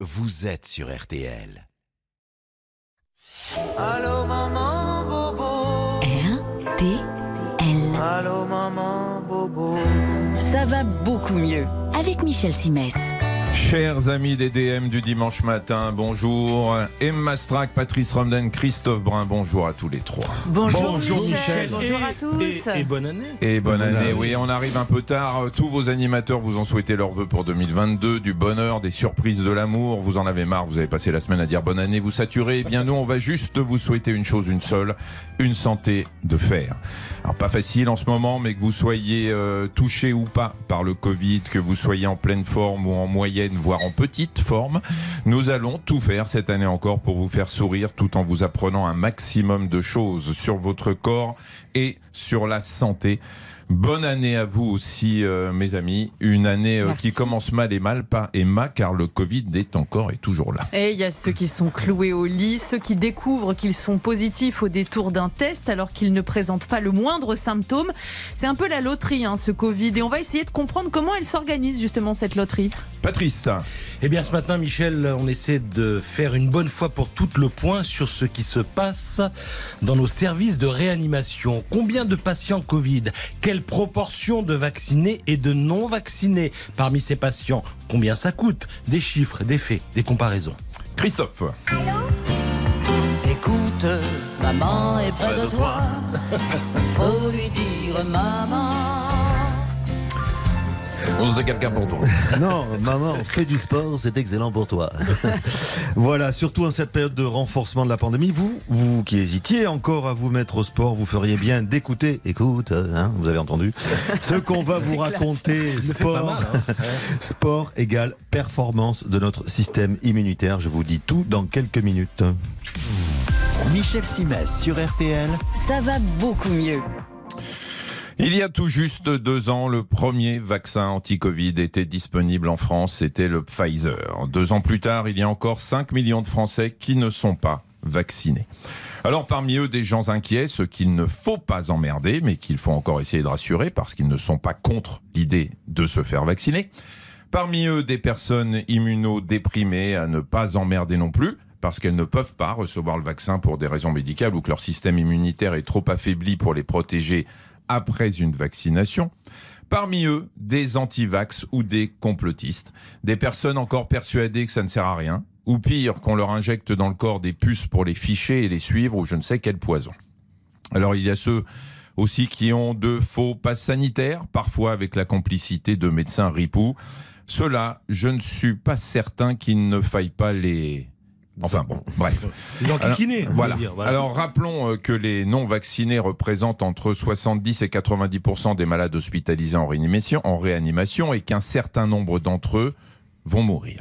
vous êtes sur RTL. Allô maman bobo. RTL. Allô maman bobo. Ça va beaucoup mieux avec Michel Simès. Chers amis des DM du dimanche matin, bonjour. Emma Strack, Patrice Romden, Christophe Brun, bonjour à tous les trois. Bonjour, Bonjour, Michel. Michel. Bonjour à tous. Et, et bonne année. Et bonne année, oui, on arrive un peu tard. Tous vos animateurs vous ont souhaité leurs vœux pour 2022, du bonheur, des surprises, de l'amour. Vous en avez marre, vous avez passé la semaine à dire bonne année, vous saturez. Eh bien, nous, on va juste vous souhaiter une chose, une seule, une santé de fer. Alors, pas facile en ce moment, mais que vous soyez euh, touché ou pas par le Covid, que vous soyez en pleine forme ou en moyenne, voire en petite forme, nous allons tout faire cette année encore pour vous faire sourire tout en vous apprenant un maximum de choses sur votre corps et sur la santé. Bonne année à vous aussi, euh, mes amis. Une année euh, qui commence mal et mal, pas Emma, car le Covid est encore et toujours là. Et il y a ceux qui sont cloués au lit, ceux qui découvrent qu'ils sont positifs au détour d'un test alors qu'ils ne présentent pas le moindre symptôme. C'est un peu la loterie, hein, ce Covid. Et on va essayer de comprendre comment elle s'organise justement cette loterie. Patrice, Eh bien, ce matin, Michel, on essaie de faire une bonne fois pour toutes le point sur ce qui se passe dans nos services de réanimation. Combien de patients Covid? Quelle proportion de vaccinés et de non vaccinés parmi ces patients? Combien ça coûte? Des chiffres, des faits, des comparaisons. Christophe. Écoute, maman est près de toi. Faut lui dire maman. On se quelqu'un pour toi. Non, maman, fais du sport, c'est excellent pour toi. voilà, surtout en cette période de renforcement de la pandémie, vous, vous qui hésitiez encore à vous mettre au sport, vous feriez bien d'écouter, écoute, hein, vous avez entendu, ce qu'on va vous raconter. Sport, mal, hein. sport égale performance de notre système immunitaire. Je vous dis tout dans quelques minutes. Michel Simès sur RTL. Ça va beaucoup mieux. Il y a tout juste deux ans, le premier vaccin anti-Covid était disponible en France, c'était le Pfizer. Deux ans plus tard, il y a encore 5 millions de Français qui ne sont pas vaccinés. Alors parmi eux, des gens inquiets, ceux qu'il ne faut pas emmerder, mais qu'il faut encore essayer de rassurer parce qu'ils ne sont pas contre l'idée de se faire vacciner. Parmi eux, des personnes immunodéprimées à ne pas emmerder non plus, parce qu'elles ne peuvent pas recevoir le vaccin pour des raisons médicales ou que leur système immunitaire est trop affaibli pour les protéger après une vaccination. Parmi eux, des antivax ou des complotistes, des personnes encore persuadées que ça ne sert à rien, ou pire, qu'on leur injecte dans le corps des puces pour les ficher et les suivre ou je ne sais quel poison. Alors il y a ceux aussi qui ont de faux passes sanitaires, parfois avec la complicité de médecins ripoux. Ceux-là, je ne suis pas certain qu'il ne faille pas les... Enfin bon, bref. Les enquiquinés, on va Voilà. dire, voilà. Alors rappelons euh, que les non vaccinés représentent entre 70 et 90% des malades hospitalisés en réanimation, en réanimation et qu'un certain nombre d'entre eux vont mourir.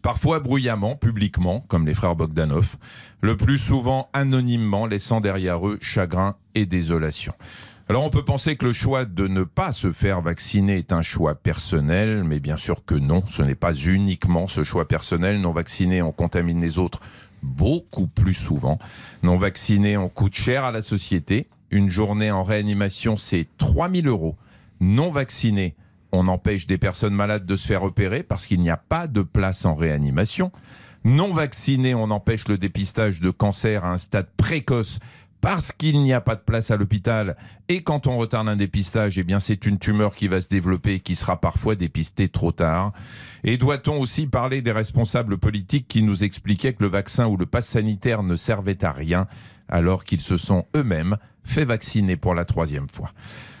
Parfois bruyamment, publiquement, comme les frères Bogdanov, le plus souvent anonymement, laissant derrière eux chagrin et désolation. Alors on peut penser que le choix de ne pas se faire vacciner est un choix personnel, mais bien sûr que non, ce n'est pas uniquement ce choix personnel. Non vacciné, on contamine les autres beaucoup plus souvent. Non vacciné, on coûte cher à la société. Une journée en réanimation, c'est 3000 euros. Non vacciné, on empêche des personnes malades de se faire opérer parce qu'il n'y a pas de place en réanimation. Non vacciné, on empêche le dépistage de cancer à un stade précoce parce qu'il n'y a pas de place à l'hôpital. Et quand on retarde un dépistage, eh bien, c'est une tumeur qui va se développer et qui sera parfois dépistée trop tard. Et doit-on aussi parler des responsables politiques qui nous expliquaient que le vaccin ou le pass sanitaire ne servait à rien alors qu'ils se sont eux-mêmes fait vacciner pour la troisième fois?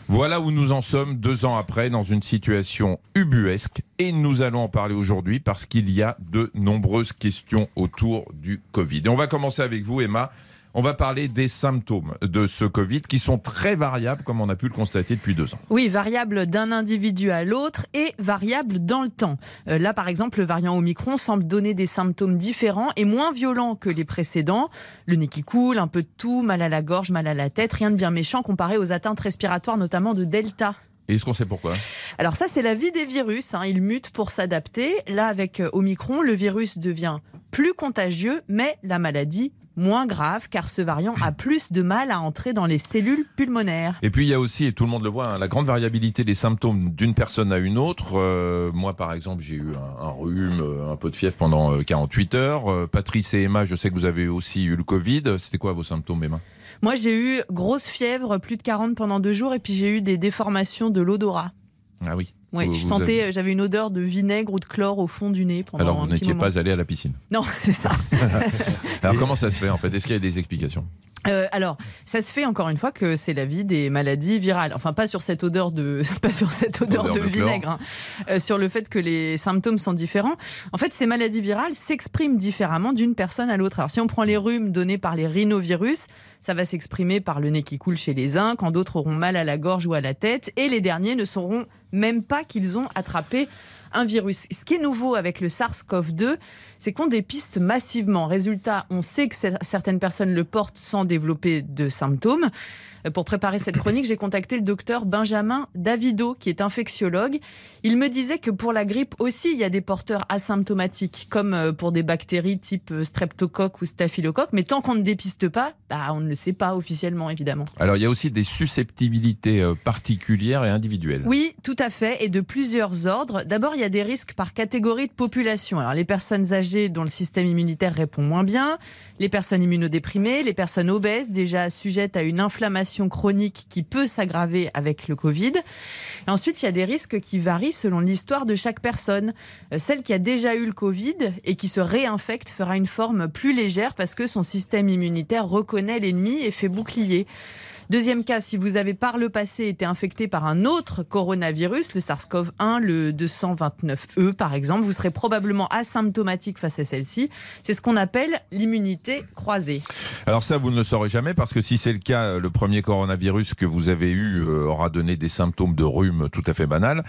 Voilà où nous en sommes deux ans après dans une situation ubuesque et nous allons en parler aujourd'hui parce qu'il y a de nombreuses questions autour du Covid. Et on va commencer avec vous Emma. On va parler des symptômes de ce Covid qui sont très variables comme on a pu le constater depuis deux ans. Oui, variable d'un individu à l'autre et variable dans le temps. Euh, là, par exemple, le variant Omicron semble donner des symptômes différents et moins violents que les précédents. Le nez qui coule, un peu de tout, mal à la gorge, mal à la tête, rien de bien méchant comparé aux atteintes respiratoires, notamment de Delta. Et est-ce qu'on sait pourquoi? Alors ça, c'est la vie des virus. hein. Ils mutent pour s'adapter. Là, avec euh, Omicron, le virus devient plus contagieux, mais la maladie moins grave, car ce variant a plus de mal à entrer dans les cellules pulmonaires. Et puis il y a aussi, et tout le monde le voit, hein, la grande variabilité des symptômes d'une personne à une autre. Euh, moi, par exemple, j'ai eu un, un rhume, euh, un peu de fièvre pendant euh, 48 heures. Euh, Patrice et Emma, je sais que vous avez aussi eu le Covid. C'était quoi vos symptômes, Emma? Moi, j'ai eu grosse fièvre, plus de 40 pendant deux jours, et puis j'ai eu des déformations de l'odorat. Ah oui. Oui, Vous- je sentais, avez- j'avais une odeur de vinaigre ou de chlore au fond du nez pendant Alors vous n'étiez pas allé à la piscine. Non, c'est ça. Alors comment ça se fait en fait? Est-ce qu'il y a des explications? Euh, alors, ça se fait encore une fois que c'est la vie des maladies virales. Enfin, pas sur cette odeur de, pas sur cette odeur, Odeur de, vinaigre, hein. Euh, sur le fait que les symptômes sont différents. En fait, ces maladies virales s'expriment différemment d'une personne à l'autre. Alors, si on prend les rhumes donnés par les rhinovirus, ça va s'exprimer par le nez qui coule chez les uns, quand d'autres auront mal à la gorge ou à la tête, et les derniers ne sauront même pas qu'ils ont attrapé un virus. Ce qui est nouveau avec le SARS-CoV-2, c'est qu'on dépiste massivement. Résultat, on sait que cer- certaines personnes le portent sans développer de symptômes. Euh, Pour préparer cette chronique, j'ai contacté le docteur Benjamin Davido, qui est infectiologue. Il me disait que pour la grippe aussi, il y a des porteurs asymptomatiques, comme euh, pour des bactéries type euh, streptocoque ou staphylocoque. Mais tant qu'on ne dépiste pas, bah, on ne le sait pas officiellement, évidemment. Alors il y a aussi des susceptibilités particulières et individuelles. Oui, tout à fait, et de plusieurs ordres. D'abord, il y a des risques par catégorie de population. Alors, les personnes âgées dont le système immunitaire répond moins bien, les personnes immunodéprimées, les personnes obèses déjà sujettes à une inflammation chronique qui peut s'aggraver avec le Covid. Ensuite, il y a des risques qui varient selon l'histoire de chaque personne. Euh, Celle qui a déjà eu le Covid et qui se réinfecte fera une forme plus légère parce que son système immunitaire reconnaît l'ennemi et fait bouclier. Deuxième cas, si vous avez par le passé été infecté par un autre coronavirus, le SARS-CoV-1, le 229E par exemple, vous serez probablement asymptomatique face à celle-ci. C'est ce qu'on appelle l'immunité croisée. Alors ça, vous ne le saurez jamais parce que si c'est le cas, le premier coronavirus que vous avez eu euh, aura donné des symptômes de rhume tout à fait banal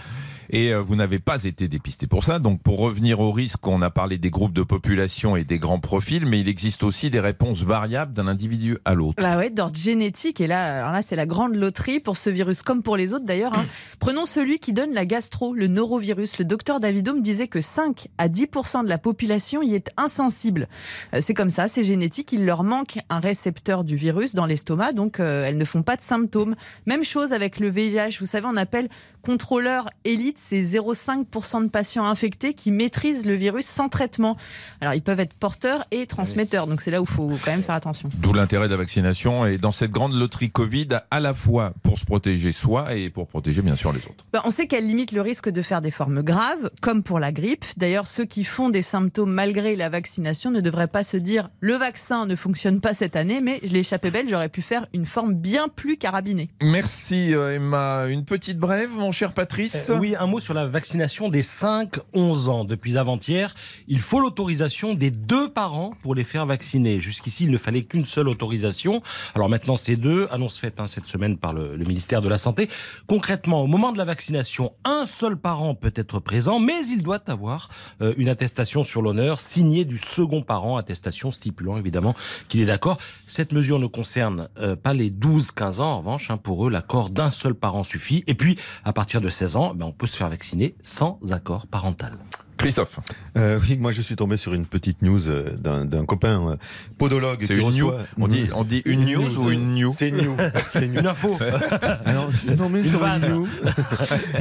et euh, vous n'avez pas été dépisté pour ça. Donc pour revenir au risque, on a parlé des groupes de population et des grands profils, mais il existe aussi des réponses variables d'un individu à l'autre. Bah ouais, d'ordre génétique. Et là, alors là, c'est la grande loterie pour ce virus, comme pour les autres d'ailleurs. hein. Prenons celui qui donne la gastro, le norovirus. Le docteur Davido me disait que 5 à 10 de la population y est insensible. Euh, C'est comme ça, c'est génétique. Il leur manque un récepteur du virus dans l'estomac, donc euh, elles ne font pas de symptômes. Même chose avec le VIH. Vous savez, on appelle contrôleur élite ces 0,5% de patients infectés qui maîtrisent le virus sans traitement. Alors, ils peuvent être porteurs et transmetteurs, donc c'est là où il faut quand même faire attention. D'où l'intérêt de la vaccination et dans cette grande loterie Covid, à la fois pour se protéger soi et pour protéger bien sûr les autres. Ben, on sait qu'elle limite le risque de faire des formes graves, comme pour la grippe. D'ailleurs, ceux qui font des symptômes malgré la vaccination ne devraient pas se dire le vaccin ne fonctionne pas cette année, mais je l'ai échappé belle, j'aurais pu faire une forme bien plus carabinée. Merci euh, Emma. Une petite brève, mon cher Patrice Euh, oui, un mot sur la vaccination des 5-11 ans. Depuis avant-hier, il faut l'autorisation des deux parents pour les faire vacciner. Jusqu'ici, il ne fallait qu'une seule autorisation. Alors maintenant, c'est deux. Annonce faite hein, cette semaine par le, le ministère de la Santé. Concrètement, au moment de la vaccination, un seul parent peut être présent, mais il doit avoir euh, une attestation sur l'honneur signée du second parent, attestation stipulant évidemment qu'il est d'accord. Cette mesure ne concerne euh, pas les 12-15 ans. En revanche, hein, pour eux, l'accord d'un seul parent suffit. Et puis, à partir de 16 ans, ben, on peut se faire vacciner sans accord parental. Christophe. Euh, oui, moi je suis tombé sur une petite news euh, d'un d'un copain euh, podologue. C'est qui une news on dit, on dit une news ou une news C'est une news. C'est une info, Alors, non, mais Une sur vanne. news.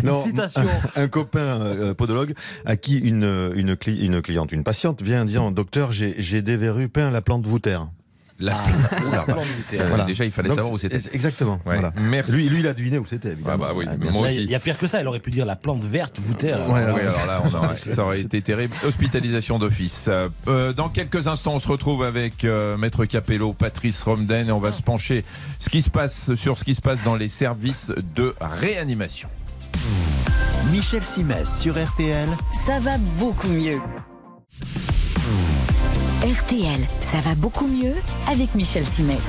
une Non, citation. un copain euh, podologue à qui une, une, cli- une cliente, une patiente vient dire docteur, j'ai j'ai des verrues peint la plante voûtaire. La... Oula, plan militaire. Euh, Voilà. Déjà, il fallait Donc, savoir où c'était. Exactement. Ouais. Voilà. Merci. Lui, lui, il a deviné où c'était, évidemment. Ah bah oui, Ah, mais bien moi Là, aussi. Il y a pire que ça, elle aurait pu dire la plante verte voûtaire. Ouais, Ah alors, oui, alors là, on aurait- ça aurait été terrible. Hospitalisation d'office. Euh, dans quelques instants, on se retrouve avec euh, Maître Capello, Patrice Romden, et on va se pencher ce qui se passe, sur ce qui se passe dans les services de réanimation. Michel Simès sur RTL. Ça va beaucoup mieux. RTL, ça va beaucoup mieux avec Michel Simès.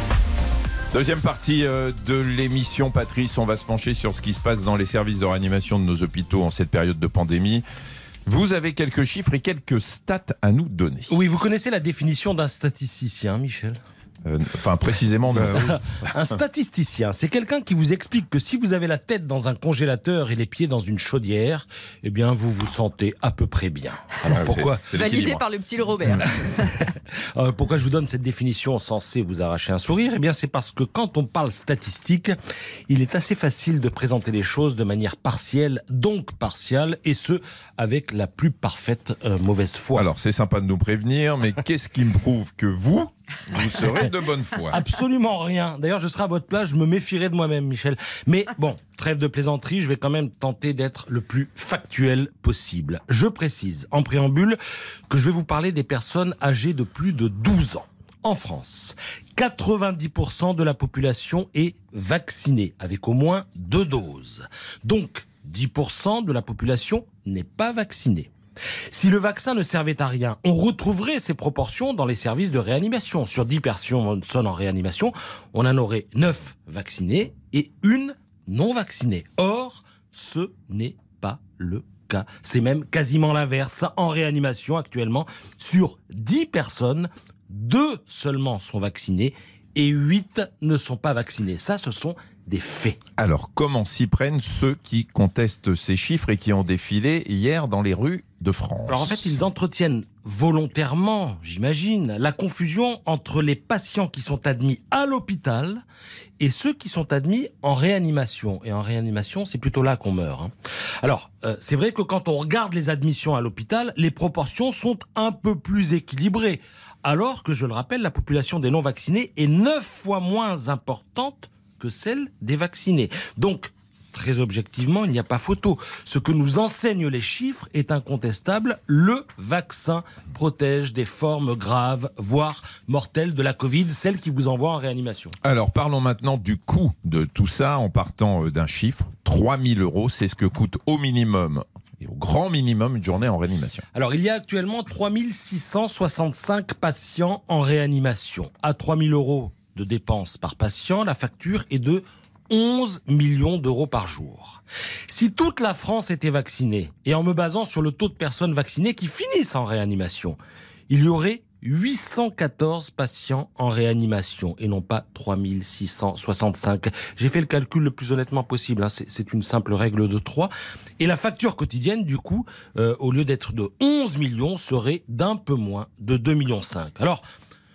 Deuxième partie euh, de l'émission, Patrice, on va se pencher sur ce qui se passe dans les services de réanimation de nos hôpitaux en cette période de pandémie. Vous avez quelques chiffres et quelques stats à nous donner. Oui, vous connaissez la définition d'un statisticien, Michel? Euh, Enfin, précisément, non. Bah Un statisticien, c'est quelqu'un qui vous explique que si vous avez la tête dans un congélateur et les pieds dans une chaudière, eh bien vous vous sentez à peu près bien. Alors Ah, pourquoi c'est- c'est Validé par le petit Robert. Euh, pourquoi je vous donne cette définition censée vous arracher un sourire? Eh bien, c'est parce que quand on parle statistique, il est assez facile de présenter les choses de manière partielle, donc partiale, et ce, avec la plus parfaite euh, mauvaise foi. Alors, c'est sympa de nous prévenir, mais qu'est-ce qui me prouve que vous, vous serez de bonne foi Absolument rien. D'ailleurs, je serai à votre place, je me méfierai de moi-même, Michel. Mais bon, trêve de plaisanterie, je vais quand même tenter d'être le plus factuel possible. Je précise, en préambule, que je vais vous parler des personnes âgées de plus de 12 ans. En France, 90% de la population est vaccinée avec au moins deux doses. Donc, 10% de la population n'est pas vaccinée. Si le vaccin ne servait à rien, on retrouverait ces proportions dans les services de réanimation. Sur 10 personnes en réanimation, on en aurait 9 vaccinées et une non vaccinée. Or, ce n'est pas le cas. C'est même quasiment l'inverse. En réanimation actuellement, sur 10 personnes, 2 seulement sont vaccinées et 8 ne sont pas vaccinées. Ça, ce sont des faits. Alors, comment s'y prennent ceux qui contestent ces chiffres et qui ont défilé hier dans les rues de France Alors en fait, ils entretiennent volontairement, j'imagine, la confusion entre les patients qui sont admis à l'hôpital et ceux qui sont admis en réanimation. Et en réanimation, c'est plutôt là qu'on meurt. hein. Alors, euh, c'est vrai que quand on regarde les admissions à l'hôpital, les proportions sont un peu plus équilibrées. Alors que, je le rappelle, la population des non-vaccinés est neuf fois moins importante que celle des vaccinés. Donc, Très objectivement, il n'y a pas photo. Ce que nous enseignent les chiffres est incontestable. Le vaccin protège des formes graves, voire mortelles de la Covid, celle qui vous envoie en réanimation. Alors, parlons maintenant du coût de tout ça en partant euh, d'un chiffre. 3000 euros, c'est ce que coûte au minimum et au grand minimum une journée en réanimation. Alors, il y a actuellement 3665 patients en réanimation. À 3000 euros de dépenses par patient, la facture est de 11 millions d'euros par jour. Si toute la France était vaccinée, et en me basant sur le taux de personnes vaccinées qui finissent en réanimation, il y aurait 814 patients en réanimation et non pas 3665. J'ai fait le calcul le plus honnêtement possible, hein. c'est une simple règle de 3. Et la facture quotidienne, du coup, euh, au lieu d'être de 11 millions, serait d'un peu moins de 2 millions 5. Alors,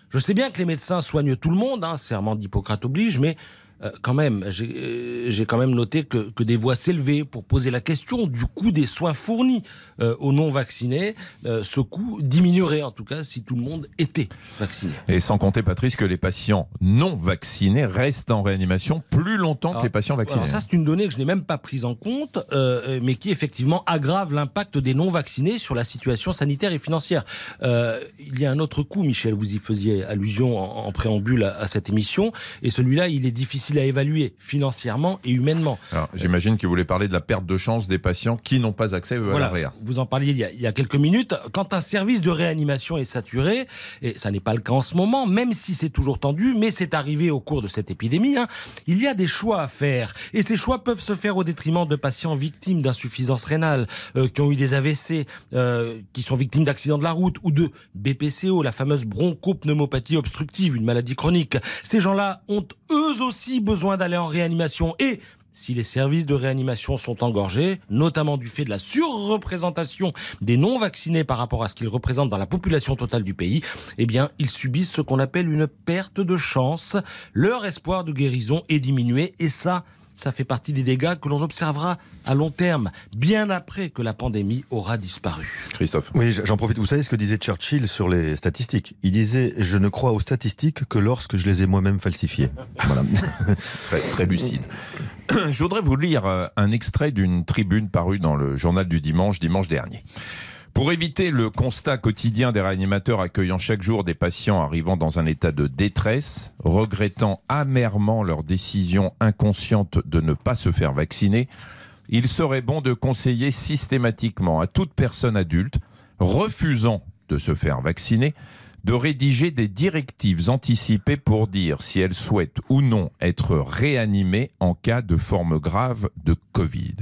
je sais bien que les médecins soignent tout le monde, hein, serment d'Hippocrate oblige, mais euh, quand même, j'ai euh, j'ai quand même noté que, que des voix s'élevaient pour poser la question du coût des soins fournis euh, aux non-vaccinés. Euh, ce coût diminuerait en tout cas si tout le monde était vacciné. Et sans compter, Patrice, que les patients non vaccinés restent en réanimation plus longtemps Alors, que les patients vaccinés. Alors ça, c'est une donnée que je n'ai même pas prise en compte, euh, mais qui effectivement aggrave l'impact des non-vaccinés sur la situation sanitaire et financière. Il y a un autre coût, Michel, vous y faisiez allusion en, en préambule à, à cette émission, et celui-là, il est difficile à évaluer financièrement et humainement. J'imagine que vous voulez parler de la perte de chance des patients qui n'ont pas accès à la réa. Vous en parliez il y, a, il y a quelques minutes. Quand un service de réanimation est saturé, et ça n'est pas le cas en ce moment, même si c'est toujours tendu, mais c'est arrivé au cours de cette épidémie, hein, il y a des choix à faire. Et ces choix peuvent se faire au détriment de patients victimes d'insuffisance rénale, euh, qui ont eu des AVC, euh, qui sont victimes d'accidents de la route, ou de BPCO, la fameuse bronchopneumopathie obstructive, une maladie chronique. Ces gens-là ont eux aussi besoin d'aller en réanimation. Et si les services de réanimation sont engorgés, notamment du fait de la surreprésentation des non-vaccinés par rapport à ce qu'ils représentent dans la population totale du pays, eh bien, ils subissent ce qu'on appelle une perte de chance. Leur espoir de guérison est diminué et ça, ça fait partie des dégâts que l'on observera à long terme, bien après que la pandémie aura disparu. Christophe. Oui, j'en profite. Vous savez ce que disait Churchill sur les statistiques? Il disait Je ne crois aux statistiques que lorsque je les ai moi-même falsifiées. Voilà. Très, très lucide. Je voudrais vous lire euh, un extrait d'une tribune parue dans le journal du dimanche, dimanche dernier. Pour éviter le constat quotidien des réanimateurs accueillant chaque jour des patients arrivant dans un état de détresse, regrettant amèrement leur décision inconsciente de ne pas se faire vacciner, il serait bon de conseiller systématiquement à toute personne adulte refusant de se faire vacciner de rédiger des directives anticipées pour dire si elle souhaite ou non être réanimée en cas de forme grave de Covid.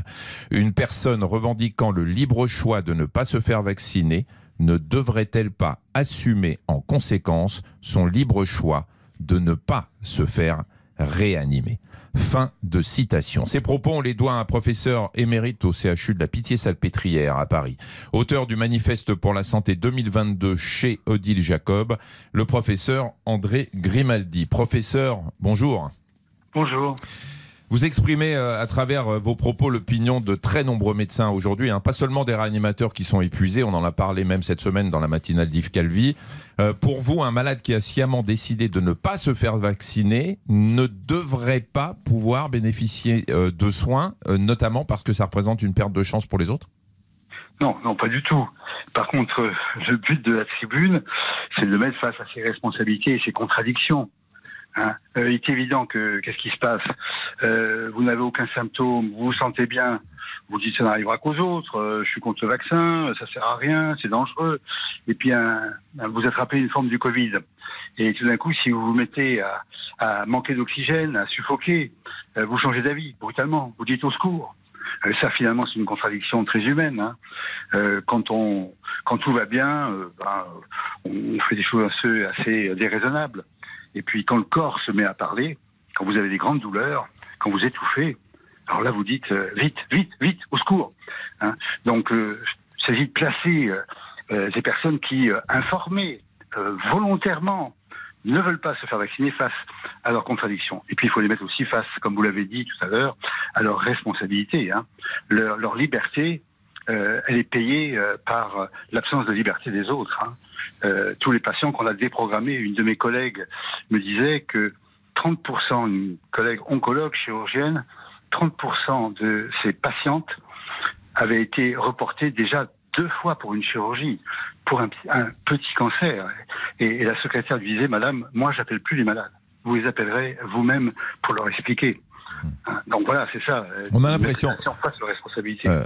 Une personne revendiquant le libre choix de ne pas se faire vacciner ne devrait-elle pas assumer en conséquence son libre choix de ne pas se faire réanimer. Fin de citation. Ces propos, on les doit à un professeur émérite au CHU de la Pitié-Salpêtrière à Paris. Auteur du manifeste pour la santé 2022 chez Odile Jacob, le professeur André Grimaldi. Professeur, bonjour. Bonjour. Vous exprimez euh, à travers euh, vos propos l'opinion de très nombreux médecins aujourd'hui, hein, pas seulement des réanimateurs qui sont épuisés, on en a parlé même cette semaine dans la matinale d'Yves Calvi. Euh, pour vous, un malade qui a sciemment décidé de ne pas se faire vacciner ne devrait pas pouvoir bénéficier de soins, notamment parce que ça représente une perte de chance pour les autres? Non, non, pas du tout. Par contre, le but de la tribune, c'est de mettre face à ses responsabilités et ses contradictions. Hein. Euh, il est évident que qu'est-ce qui se passe euh, Vous n'avez aucun symptôme, vous vous sentez bien, vous dites ça n'arrivera qu'aux autres, euh, je suis contre le vaccin, ça sert à rien, c'est dangereux. Et puis vous attrapez une forme du Covid. Et tout d'un coup, si vous vous mettez à, manquer d'oxygène, à suffoquer, vous changez d'avis brutalement, vous dites au secours. ça, finalement, c'est une contradiction très humaine. Hein. quand on, quand tout va bien, ben, on fait des choses assez déraisonnables. Et puis quand le corps se met à parler, quand vous avez des grandes douleurs, quand vous étouffez, alors là vous dites euh, vite, vite, vite, au secours. Hein. Donc euh, il s'agit de placer euh, ces personnes qui, informées volontairement, ne veulent pas se faire vacciner face à leurs contradictions. Et puis il faut les mettre aussi face, comme vous l'avez dit tout à l'heure, à leurs responsabilités. Hein. Leur, leur, liberté, elle est payée par l'absence de liberté des autres. Hein. Euh, tous les patients qu'on a déprogrammés. Une de mes collègues me disait que 30%, une collègue oncologue chirurgienne, 30% de ces patientes avaient été reportées déjà deux fois pour une chirurgie, pour un, petit cancer. Et, la secrétaire lui disait, Madame, moi j'appelle plus les malades. Vous les appellerez vous-même pour leur expliquer. Hein, donc voilà, c'est ça. On a l'impression. Euh,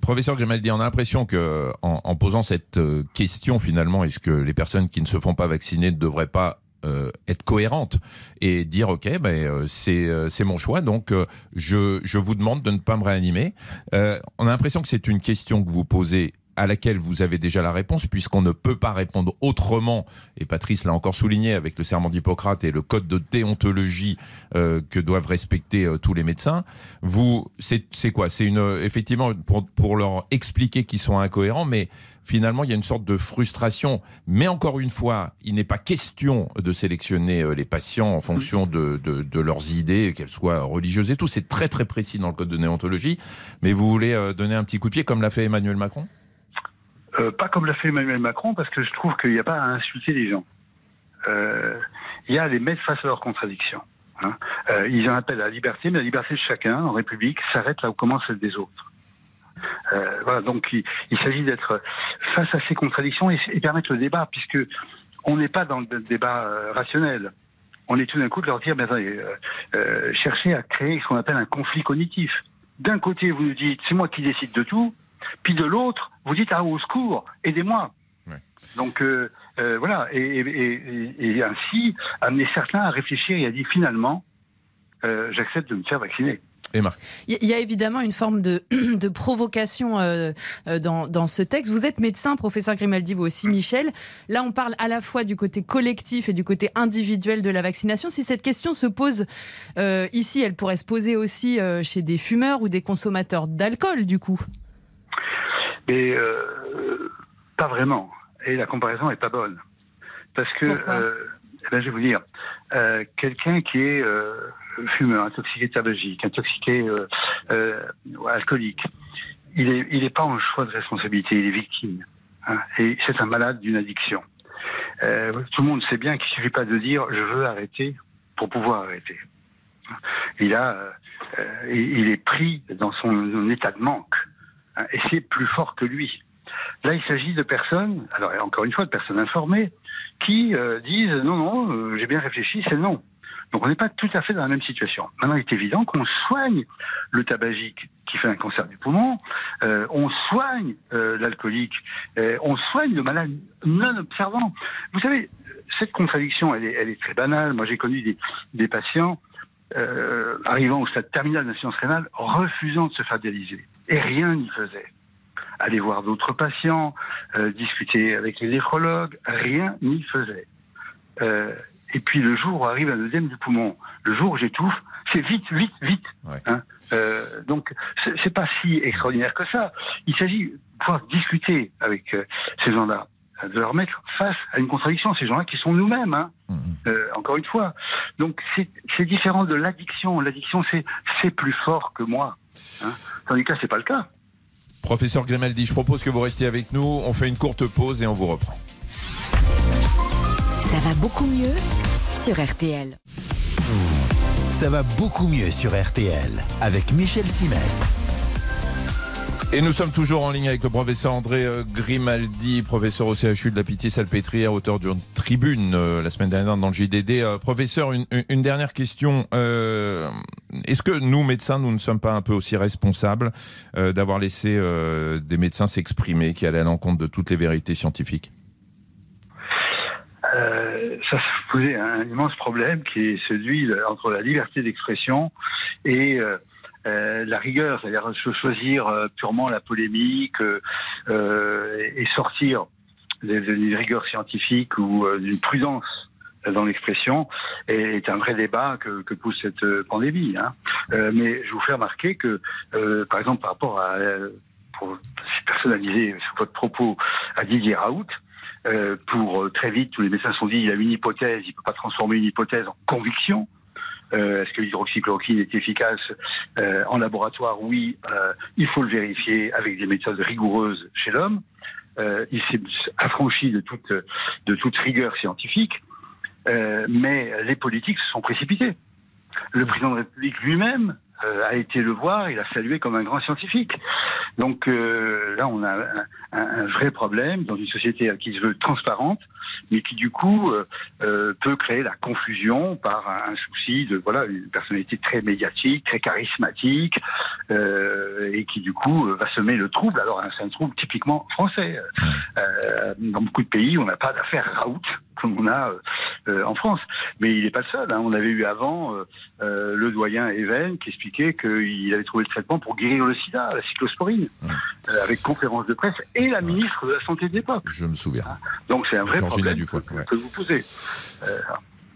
professeur Grimaldi, on a l'impression que en, posant cette euh, question finalement, est-ce que les personnes qui ne se font pas vacciner ne devraient pas euh, être cohérentes et dire ok ben c'est mon choix donc je je vous demande de ne pas me réanimer. on a l'impression que c'est une question que vous posez à laquelle vous avez déjà la réponse, puisqu'on ne peut pas répondre autrement, et Patrice l'a encore souligné avec le serment d'Hippocrate et le code de déontologie euh, que doivent respecter euh, tous les médecins. Vous, c'est quoi? C'est une effectivement pour, pour leur expliquer qu'ils sont incohérents, mais finalement il y a une sorte de frustration. Mais encore une fois, il n'est pas question de sélectionner euh, les patients en fonction de, de, de leurs idées, qu'elles soient religieuses et tout. C'est très très précis dans le code de déontologie. Mais vous voulez donner un petit coup de pied comme l'a fait Emmanuel Macron? Euh, pas comme l'a fait Emmanuel Macron, parce que je trouve qu'il n'y a pas à insulter les gens. Euh, il y a à les mettre face à leurs contradictions. Hein. Euh, ils en appellent à la liberté, mais la liberté de chacun en République s'arrête là où commence celle des autres. voilà, donc il, s'agit d'être face à ces contradictions et, permettre le débat, puisque on n'est pas dans le débat rationnel. On est tout d'un coup de leur dire, mais attendez, chercher à créer ce qu'on appelle un conflit cognitif. D'un côté, vous nous dites, c'est moi qui décide de tout, puis de l'autre, vous dites ah au secours, aidez-moi. Donc euh, euh, voilà, et, ainsi amener certains à réfléchir et à dire finalement, euh, j'accepte de me faire vacciner. Il y a évidemment une forme de, de provocation dans, dans, ce texte. Vous êtes médecin, professeur Grimaldi, vous aussi, Michel. Là, on parle à la fois du côté collectif et du côté individuel de la vaccination. Si cette question se pose ici, elle pourrait se poser aussi chez des fumeurs ou des consommateurs d'alcool, du coup. Mais euh, pas vraiment. Et la comparaison est pas bonne. Parce que, euh, eh ben, je vais vous dire, euh, quelqu'un qui est fumeur, intoxiqué tabagique, intoxiqué alcoolique, il n'est il est pas en choix de responsabilité, il est victime. Hein, et c'est un malade d'une addiction. tout le monde sait bien qu'il suffit pas de dire je veux arrêter pour pouvoir arrêter. Il a, il est pris dans son état de manque. Et c'est plus fort que lui. Là, il s'agit de personnes, alors encore une fois, de personnes informées, qui euh, disent non, non, euh, j'ai bien réfléchi, c'est non. Donc on n'est pas tout à fait dans la même situation. Maintenant, il est évident qu'on soigne le tabagique qui fait un cancer du poumon, euh, on soigne l'alcoolique, on soigne le malade non observant. Vous savez, cette contradiction, elle est, très banale. Moi, j'ai connu des patients euh, arrivant au stade terminal d'insuffisance rénale, refusant de se faire dialyser. Et rien n'y faisait. Aller voir d'autres patients, euh, discuter avec les néphrologues, rien n'y faisait. Euh, et puis le jour où arrive un deuxième du poumon. Le jour où j'étouffe, c'est vite, vite, vite. Ouais. Hein. Euh, donc, c'est pas si extraordinaire que ça. Il s'agit de pouvoir discuter avec euh, ces gens-là, de leur mettre face à une contradiction. Ces gens-là qui sont nous-mêmes, hein. Mhm. Euh, encore une fois. Donc, c'est c'est différent de l'addiction. L'addiction, c'est c'est plus fort que moi. Hein. Tandis que là, c'est pas le cas. Professeur Grimaldi, je propose que vous restiez avec nous. On fait une courte pause et on vous reprend. Ça va beaucoup mieux sur RTL. Ça va beaucoup mieux sur RTL avec Michel Simès. Et nous sommes toujours en ligne avec le professeur André euh, Grimaldi, professeur au CHU de la Pitié-Salpêtrière, auteur d'une tribune euh, la semaine dernière dans le JDD. Euh, professeur, une, une- dernière question. Euh, Est-ce que nous, médecins, nous ne sommes pas un peu aussi responsables euh, d'avoir laissé euh, des médecins s'exprimer qui allaient à l'encontre de toutes les vérités scientifiques? Ça se posait un immense problème qui est celui entre la liberté d'expression et euh, euh, la rigueur, c'est-à-dire cho- choisir euh, purement la polémique euh, et sortir d'une rigueur scientifique ou d'une prudence dans l'expression est un vrai débat que, que pousse cette pandémie. hein. Mais je vous fais remarquer que, par exemple, par rapport à, pour personnaliser votre propos à Didier Raoult, pour très vite, tous les médecins sont dit il a une hypothèse, il peut pas transformer une hypothèse en conviction. Euh, Est-ce que l'hydroxychloroquine est efficace euh, en laboratoire? Oui, euh, il faut le vérifier avec des méthodes rigoureuses chez l'homme. Euh, il s'est affranchi de toute, de toute rigueur scientifique, euh, mais les politiques se sont précipités. Le président de la République lui-même euh, a été le voir, il a salué comme un grand scientifique. Donc euh, là, on a un, un- un vrai problème dans une société qui se veut transparente, mais qui du coup euh, euh, peut créer la confusion par un, un souci de voilà une personnalité très médiatique, très charismatique, euh, et qui du coup va semer le trouble. Alors c'est un trouble typiquement français. Euh, dans beaucoup de pays, on n'a pas d'affaire Raoult comme on a euh, en France. Mais il n'est pas le seul. hein. On avait eu avant euh, le doyen Even qui expliquait qu'il avait trouvé le traitement pour guérir le sida, la cyclosporine, euh, avec conférence de presse et la ministre de la Santé de l'époque. Je me souviens. Donc c'est un vrai Georgina que, ouais. que vous posez. Euh,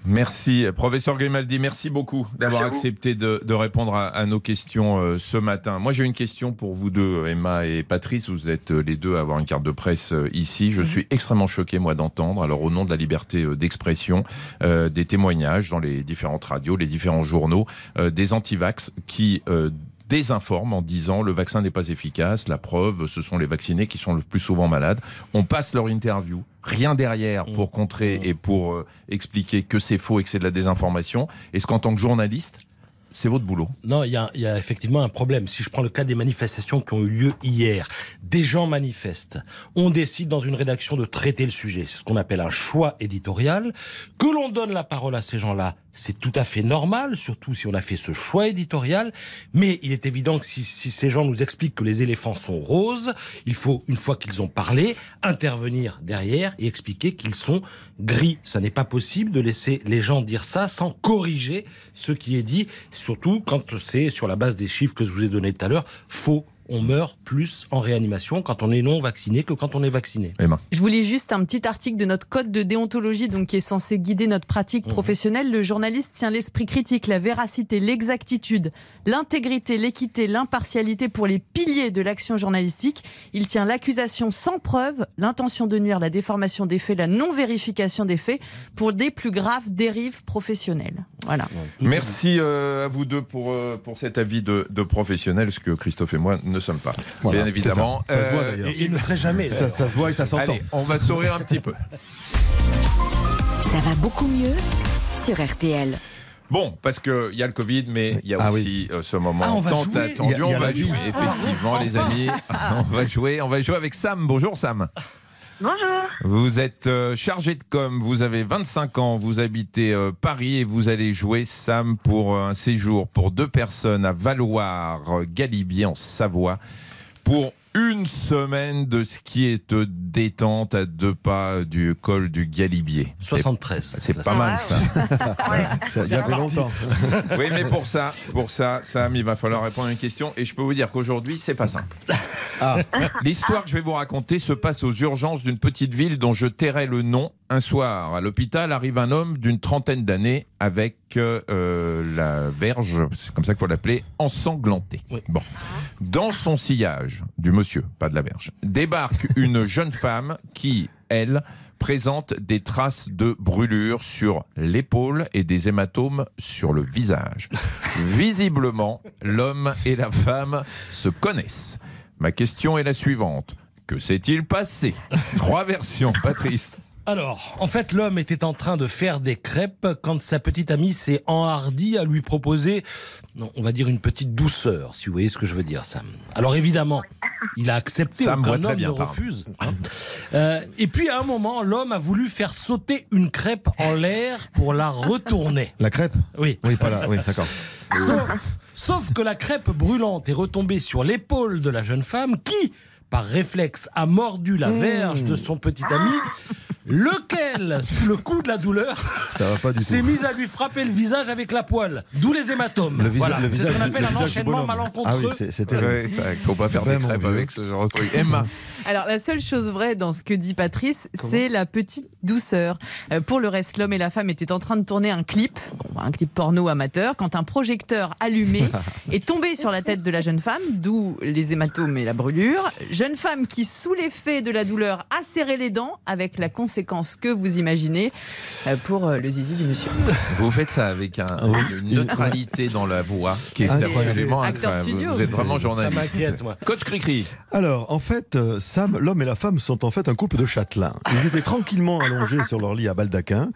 Merci, professeur Grimaldi, merci beaucoup d'avoir accepté de, de répondre à, à nos questions euh, ce matin. Moi, j'ai une question pour vous deux, Emma et Patrice. Vous êtes euh, les deux à avoir une carte de presse euh, ici. Je suis extrêmement choqué, moi, d'entendre, alors au nom de la liberté euh, d'expression, euh, des témoignages dans les différentes radios, les différents journaux, euh, des antivax qui désinforment en disant le vaccin n'est pas efficace, la preuve, ce sont les vaccinés qui sont le plus souvent malades. On passe leur interview, rien derrière pour contrer et pour euh, expliquer que c'est faux et que c'est de la désinformation. Est-ce qu'en tant que journaliste, c'est votre boulot? Non, il y y a effectivement un problème. Si je prends le cas des manifestations qui ont eu lieu hier, des gens manifestent. On décide dans une rédaction de traiter le sujet. C'est ce qu'on appelle un choix éditorial. Que l'on donne la parole à ces gens-là, c'est tout à fait normal, surtout si on a fait ce choix éditorial. Mais il est évident que si, si ces gens nous expliquent que les éléphants sont roses, il faut, une fois qu'ils ont parlé, intervenir derrière et expliquer qu'ils sont gris. Ça n'est pas possible de laisser les gens dire ça sans corriger ce qui est dit, surtout quand c'est sur la base des chiffres que je vous ai donnés tout à l'heure, faux. On meurt plus en réanimation quand on est non vacciné que quand on est vacciné. Emma Je vous lis juste un petit article de notre code de déontologie, donc qui est censé guider notre pratique Mhm. professionnelle. Le journaliste tient l'esprit critique, la véracité, l'exactitude, l'intégrité, l'équité, l'impartialité pour les piliers de l'action journalistique. Il tient l'accusation sans preuve, l'intention de nuire, la déformation des faits, la non-vérification des faits pour des plus graves dérives professionnelles. Voilà. Merci euh, à vous deux pour, euh, pour cet avis de, de professionnel, ce que Christophe et moi ne sommes pas. Voilà, Bien évidemment. ça. Ça se voit, Euh, d'ailleurs. Il ne serait jamais. Ça, ça se voit et ça s'entend. Allez, on va sourire un petit peu. Ça va beaucoup mieux sur RTL. Bon, parce qu'il y a le Covid, mais il y a Ah aussi ce moment Ah, on va tant jouer. attendu. Il y a- il y a on va jouer, effectivement, les amis. on va jouer. On va jouer avec Sam. Bonjour Sam. Vous êtes euh, chargé de com, vous avez 25 ans, vous habitez euh, Paris et vous allez jouer Sam pour euh, un séjour pour deux personnes à Valoir, Galibier en Savoie, pour une semaine de ski et de détente à deux pas du col du Galibier. C'est- 73. C'est pas mal ça. Ouais. Ça, il y longtemps. Oui, mais pour ça, pour ça, Sam, il va falloir répondre à une question. Et je peux vous dire qu'aujourd'hui, c'est pas simple. Ah. L'histoire que je vais vous raconter se passe aux urgences d'une petite ville dont je tairai le nom, un soir, à l'hôpital, arrive un homme d'une trentaine d'années avec euh, euh, la verge, c'est comme ça qu'il faut l'appeler, ensanglantée. Bon. Dans son sillage, du monsieur, pas de la verge, débarque une jeune femme qui, elle, présente des traces de brûlure sur l'épaule et des hématomes sur le visage. Visiblement, l'homme et la femme se connaissent. Ma question est la suivante. Que s'est-il passé? Trois versions, Patrice. Alors, en fait, l'homme était en train de faire des crêpes quand sa petite amie s'est enhardie à lui proposer, non, on va dire une petite douceur, si vous voyez ce que je veux dire, Sam. Alors évidemment, il a accepté, Sam aucun très homme bien, ne refuse. hein. Euh, et puis à un moment, l'homme a voulu faire sauter une crêpe en l'air pour la retourner. La crêpe? Oui. Oui, pas là, oui, d'accord. Sauf, sauf que la crêpe brûlante est retombée sur l'épaule de la jeune femme qui, par réflexe, a mordu la verge de son petit ami, lequel, sous le coup de la douleur, s'est mis à lui frapper le visage avec la poêle, d'où les hématomes. Le voilà, le c'est ce qu'on appelle le un enchaînement malencontreux. Ah oui, c'est terrible. Ouais, c'est vrai qu'il faut pas faire des crêpes avec ce genre de truc. Emma, Alors la seule chose vraie dans ce que dit Patrice, c'est la petite douceur. Euh, pour le reste, l'homme et la femme étaient en train de tourner un clip, bon, un clip porno amateur, quand un projecteur allumé est tombé sur la tête de la jeune femme, d'où les hématomes et la brûlure. Jeune femme qui, sous l'effet de la douleur, a serré les dents, avec la conséquence que vous imaginez euh, pour euh, le zizi du monsieur. vous faites ça avec un- une neutralité dans la voix qui est Incroyable. absolument Acteur incroyable. studio. Vous êtes vraiment journaliste. Coach Cricri. Alors, en fait, euh, L'homme et la femme sont en fait un couple de châtelains. Ils étaient tranquillement allongés sur leur lit à baldaquin.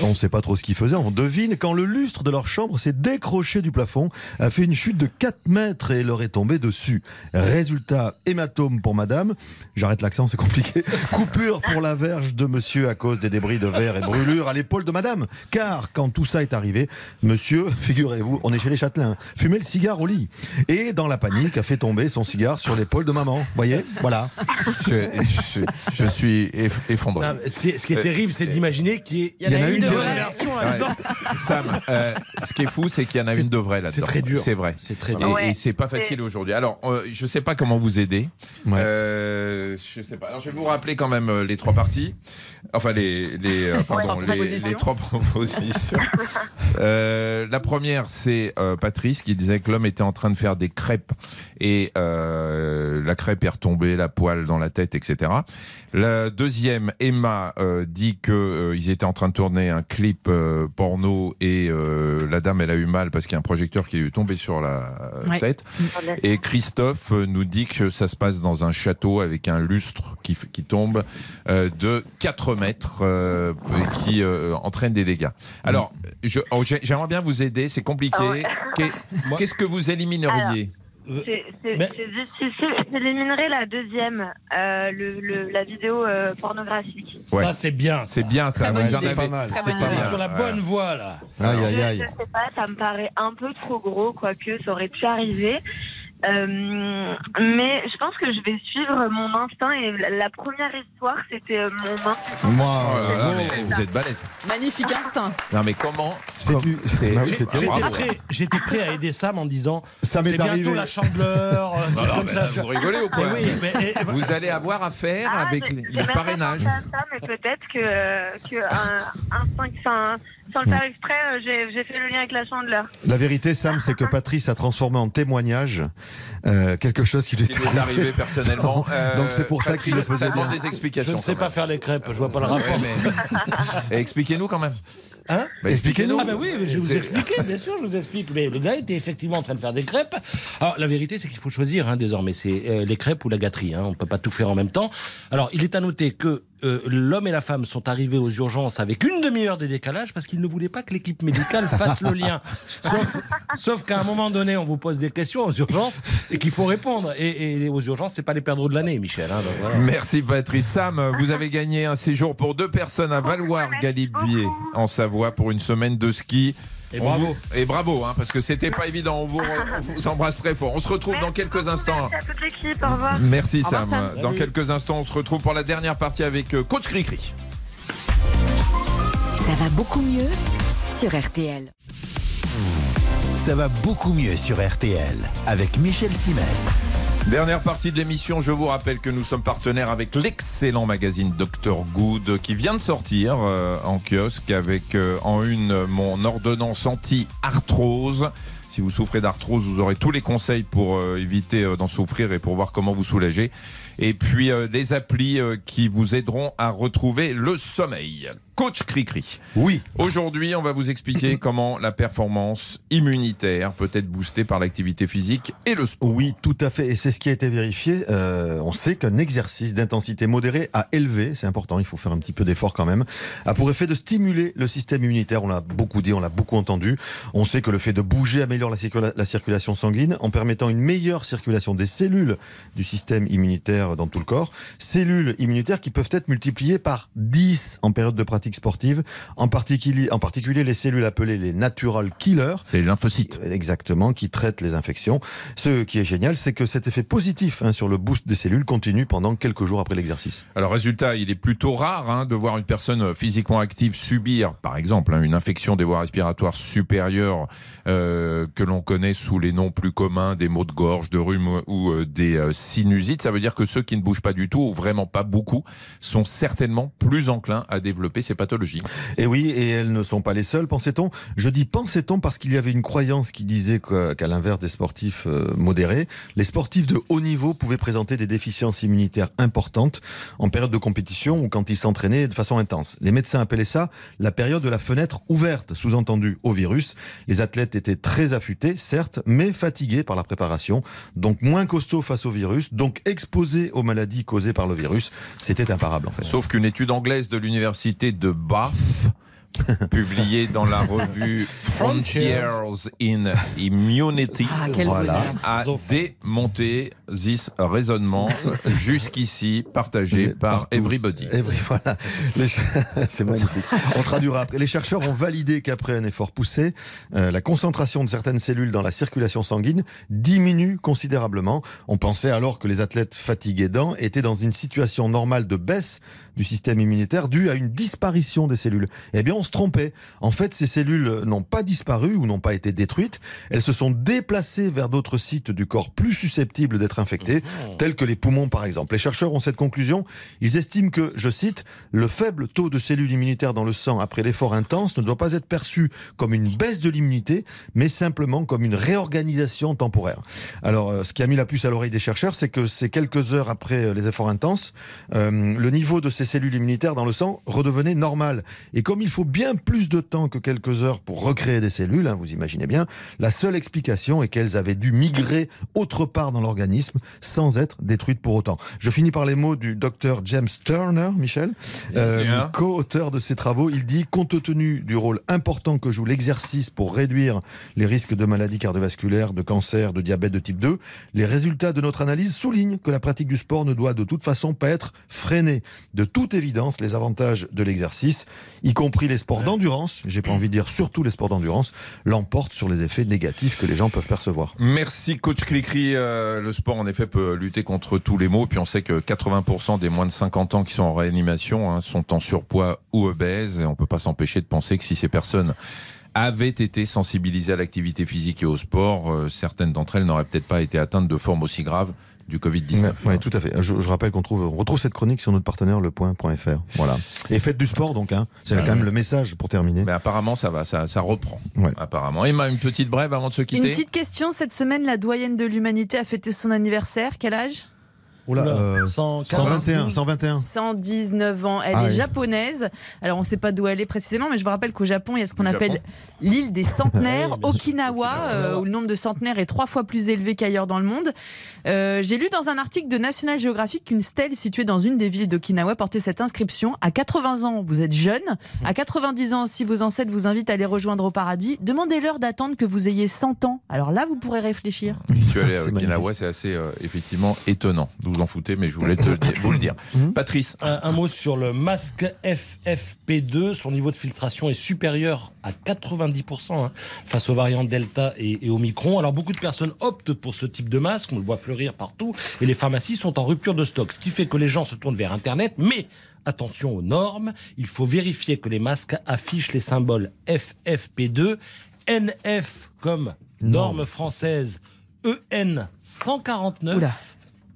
On ne sait pas trop ce qu'ils faisaient, on devine quand le lustre de leur chambre s'est décroché du plafond, a fait une chute de 4 mètres et leur est tombé dessus. Résultat, hématome pour madame. J'arrête l'accent, c'est compliqué. Coupure pour la verge de monsieur à cause des débris de verre et brûlure à l'épaule de madame. Car quand tout ça est arrivé, monsieur, figurez-vous, on est chez les châtelains, fumait le cigare au lit. Et dans la panique, a fait tomber son cigare sur l'épaule de maman. Voyez Voilà. Je, je- je suis eff- effondré. Non, ce, qui est, ce qui est Euh, terrible, c'est d'imaginer qu'il y en a une de vraie. version. Là-dedans. Sam, euh, ce qui est fou, c'est qu'il y en a une de vraie là-dedans. c'est très dur. C'est vrai. C'est très Et, dur. et c'est pas facile aujourd'hui. Alors, euh, je sais pas comment vous aider. Ouais. Euh, je sais pas. Alors, je vais vous rappeler quand même euh, les trois parties. Enfin, les, les, euh, pardon, trois les, propositions. les trois propositions. Euh, la première, c'est euh, Patrice qui disait que l'homme était en train de faire des crêpes et euh, la crêpe est retombée, la poêle dans la tête, etc. La deuxième, Emma euh, dit que euh, ils étaient en train de tourner un clip euh, porno et euh, la dame elle a eu mal parce qu'il y a un projecteur qui lui est tombé sur la euh, Ouais. tête. Et Christophe euh, nous dit que ça se passe dans un château avec un lustre qui, qui tombe euh, de 4 mètres euh, et qui euh, entraîne des dégâts. Alors, je- oh, j'ai- j'aimerais bien vous aider, c'est compliqué. Ah ouais. Qu'est-ce que vous élimineriez? C'est- Mais- c'est difficile. J'éliminerai la deuxième, euh, le, le- la vidéo euh, pornographique. Ouais. Ça, c'est bien. C'est bien ça. Très vous bonne en idée. avez- pas mal. C'est pas idée. On est mal. sur la bonne voie là. Aïe, Je, aïe, je aïe. sais pas, ça me paraît un peu trop gros, quoique ça aurait pu arriver. Euh, mais je pense que je vais suivre mon instinct et la, la première histoire c'était euh, mon instinct. Moi, Oh là là, euh, mais vous êtes balèze. Magnifique instinct. Non mais comment c'est du. c'est- Bah oui, j'ai- c'est J'étais bravo. prêt, j'étais prêt à aider Sam en disant Ça m'est c'est bientôt arrivé. la chandeleur, euh, Non, non, comme mais ça. là, vous rigolez ou Eh quoi oui, mais, eh, eh, Vous allez avoir affaire Ah, avec j'ai- j'ai les même pas parrainages. pensé à ça, mais peut-être que, que un, instinct, enfin, sans le faire exprès, euh, j'ai j'ai fait le lien avec la chandeleur. La vérité, Sam, c'est que Patrice a transformé en témoignage euh, quelque chose qui lui est arrivé personnellement. Euh, Donc c'est pour ça qu'il le faisait bien. des je explications. ne sais pas même. faire les crêpes, je vois pas le Ouais, rapport. mais- Et Expliquez-nous quand même. Hein Bah, Expliquez-nous. Ah ben oui, je vais vous expliquer, bien sûr, je vous explique. Mais le gars était effectivement en train de faire des crêpes. Alors la vérité, c'est qu'il faut choisir hein, désormais. C'est euh, les crêpes ou la gâterie. Hein. On ne peut pas tout faire en même temps. Alors il est à noter que euh, l'homme et la femme sont arrivés aux urgences avec une demi-heure de décalage parce qu'ils ne voulaient pas que l'équipe médicale fasse le lien. Sauf, sauf qu'à un moment donné, on vous pose des questions aux urgences et qu'il faut répondre. Et, et aux urgences, c'est pas les perdreaux de l'année, Michel. hein, donc voilà. Merci Patrice. Sam, vous avez gagné un séjour pour deux personnes à Valoir-Galibier en Savoie pour une semaine de ski. Et bravo. vous- et bravo, hein, parce que c'était pas évident. On vous, on vous embrasse très fort. On se retrouve dans quelques instants. Merci à toute l'équipe, au revoir. Merci Au revoir, Sam. Sam. Dans quelques instants, on se retrouve pour la dernière partie avec euh, Coach Cricri. Ça va beaucoup mieux sur RTL. Ça va beaucoup mieux sur RTL avec Michel Simès. Dernière partie de l'émission, je vous rappelle que nous sommes partenaires avec l'excellent magazine Dr Good qui vient de sortir euh, en kiosque avec euh, en une mon ordonnance anti-arthrose. Si vous souffrez d'arthrose, vous aurez tous les conseils pour euh, éviter d'en souffrir et pour voir comment vous soulager. Et puis des applis qui vous aideront à retrouver le sommeil. Coach Cricri. Oui. Aujourd'hui, on va vous expliquer comment la performance immunitaire peut être boostée par l'activité physique et le sport. Oui, tout à fait. Et c'est ce qui a été vérifié. Euh, on sait qu'un exercice d'intensité modérée à élevé, c'est important, il faut faire un petit peu d'effort quand même, a pour effet de stimuler le système immunitaire. On l'a beaucoup dit, on l'a beaucoup entendu. On sait que le fait de bouger améliore la, circula- la circulation sanguine en permettant une meilleure circulation des cellules du système immunitaire dans tout le corps. Cellules immunitaires qui peuvent être multipliées par 10 en période de pratique sportive, en particulier, en particulier les cellules appelées les natural killers. C'est les lymphocytes. Exactement, qui traitent les infections. Ce qui est génial, c'est que cet effet positif hein, sur le boost des cellules continue pendant quelques jours après l'exercice. Alors résultat, il est plutôt rare hein, de voir une personne physiquement active subir, par exemple, hein, une infection des voies respiratoires supérieures euh, que l'on connaît sous les noms plus communs des maux de gorge, de rhume ou euh, des euh, sinusites. Ça veut dire que ceux qui ne bougent pas du tout, ou vraiment pas beaucoup, sont certainement plus enclins à développer ces pathologies. Et oui, et elles ne sont pas les seules, pensait-on. Je dis pensait-on parce qu'il y avait une croyance qui disait qu'à l'inverse des sportifs euh, modérés, les sportifs de haut niveau pouvaient présenter des déficiences immunitaires importantes en période de compétition ou quand ils s'entraînaient de façon intense. Les médecins appelaient ça la période de la fenêtre ouverte, sous-entendu au virus. Les athlètes étaient très affûtés, certes, mais fatigués par la préparation, donc moins costauds face au virus, donc exposés aux maladies causées par le virus. C'était imparable en fait. Sauf qu'une étude anglaise de l'université de Bath, publiée dans la revue Frontiers in Immunity, Ah, Voilà. a démonté this raisonnement jusqu'ici partagé par everybody. Every- voilà. Les ch- C'est magnifique. On traduira après. Les chercheurs ont validé qu'après un effort poussé, euh, la concentration de certaines cellules dans la circulation sanguine diminue considérablement. On pensait alors que les athlètes fatigués dents étaient dans une situation normale de baisse du système immunitaire due à une disparition des cellules. Eh bien, on se trompait. En fait, ces cellules n'ont pas disparu ou n'ont pas été détruites. Elles se sont déplacées vers d'autres sites du corps plus susceptibles d'être infectés, tels que les poumons par exemple. Les chercheurs ont cette conclusion. Ils estiment que, je cite, le faible taux de cellules immunitaires dans le sang après l'effort intense ne doit pas être perçu comme une baisse de l'immunité, mais simplement comme une réorganisation temporaire. Alors, euh, ce qui a mis la puce à l'oreille des chercheurs, c'est que ces quelques heures après euh, les efforts intenses, euh, le niveau de ces cellules immunitaires dans le sang redevenait normal. Et comme il faut bien plus de temps que quelques heures pour recréer des cellules, hein, vous imaginez bien, la seule explication est qu'elles avaient dû migrer autre part dans l'organisme sans être détruites pour autant. Je finis par les mots du docteur James Turner, Michel, euh, co-auteur de ces travaux. Il dit, compte tenu du rôle important que joue l'exercice pour réduire les risques de maladies cardiovasculaires, de cancer, de diabète de type 2, les résultats de notre analyse soulignent que la pratique du sport ne doit de toute façon pas être freinée. De toute évidence, les avantages de l'exercice, y compris les sports d'endurance, j'ai pas envie de dire surtout les sports d'endurance, l'emportent sur les effets négatifs que les gens peuvent percevoir. Merci coach Cricri. Euh, le sport en effet peut lutter contre tous les maux. Puis on sait que 80% des moins de 50 ans qui sont en réanimation hein, sont en surpoids ou obèses. Et on peut pas s'empêcher de penser que si ces personnes avaient été sensibilisées à l'activité physique et au sport, euh, certaines d'entre elles n'auraient peut-être pas été atteintes de formes aussi graves du Covid-19. Ouais, ouais, tout à fait. Je, je rappelle qu'on trouve, on retrouve cette chronique sur notre partenaire lepoint.fr. Voilà. Et faites du sport donc, hein. C'est Ouais. quand même le message pour terminer. Mais apparemment, ça va, ça, ça reprend. Ouais. Apparemment. Emma, une petite brève avant de se Une quitter. petite question, cette semaine, la doyenne de l'humanité a fêté son anniversaire. Quel âge? Oula, euh, 140. 121, 121. 119 ans. Elle Ah est oui. japonaise. Alors, on ne sait pas d'où elle est précisément, mais je vous rappelle qu'au Japon, il y a ce qu'on Le appelle l'île des centenaires. Okinawa, euh, où le nombre de centenaires est trois fois plus élevé qu'ailleurs dans le monde. Euh, J'ai lu dans un article de National Geographic qu'une stèle située dans une des villes d'Okinawa portait cette inscription À 80 ans, vous êtes jeune. À 90 ans, si vos ancêtres vous invitent à les rejoindre au paradis, demandez-leur d'attendre que vous ayez 100 ans. Alors là, vous pourrez réfléchir. Je suis allé à Okinawa, c'est assez euh, effectivement étonnant. Vous en foutez, mais je voulais te vous le dire. Mhm. Patrice, Un, un mot sur le masque FFP2. Son niveau de filtration est supérieur à 90% hein, face aux variantes Delta et, et Omicron. Alors beaucoup de personnes optent pour ce type de masque. On le voit fleurir partout. Et les pharmacies sont en rupture de stock. Ce qui fait que les gens se tournent vers Internet. Mais attention aux normes. Il faut vérifier que les masques affichent les symboles FFP2, NF comme norme française. EN 149 Oula.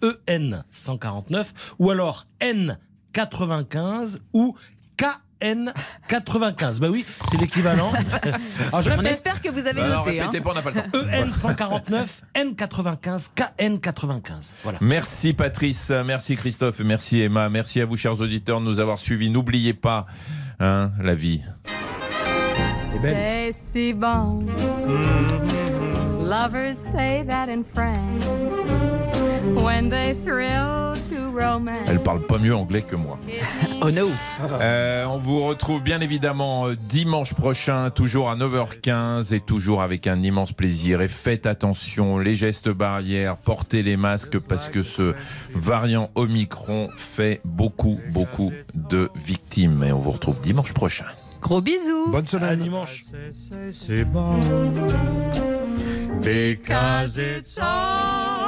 EN149 ou alors N95 ou KN95. Bah oui, c'est l'équivalent. Alors, je On répète, espère que vous avez Alors, noté. hein. répétez pas, on n'a pas le temps. EN149, N95, KN95. Voilà. Merci Patrice, merci Christophe, merci Emma, merci à vous chers auditeurs de nous avoir suivis. N'oubliez pas, hein, la vie. C'est si bon. Lovers say that in France Elle parle pas mieux anglais que moi. Oh no Euh, on vous retrouve bien évidemment euh, dimanche prochain, toujours à 9h15 et toujours avec un immense plaisir. Et faites attention, les gestes barrières, portez les masques parce que ce variant Omicron fait beaucoup, beaucoup de victimes. Et on vous retrouve dimanche prochain. Gros bisous Bonne À semaine. dimanche. C'est bon. Because it's all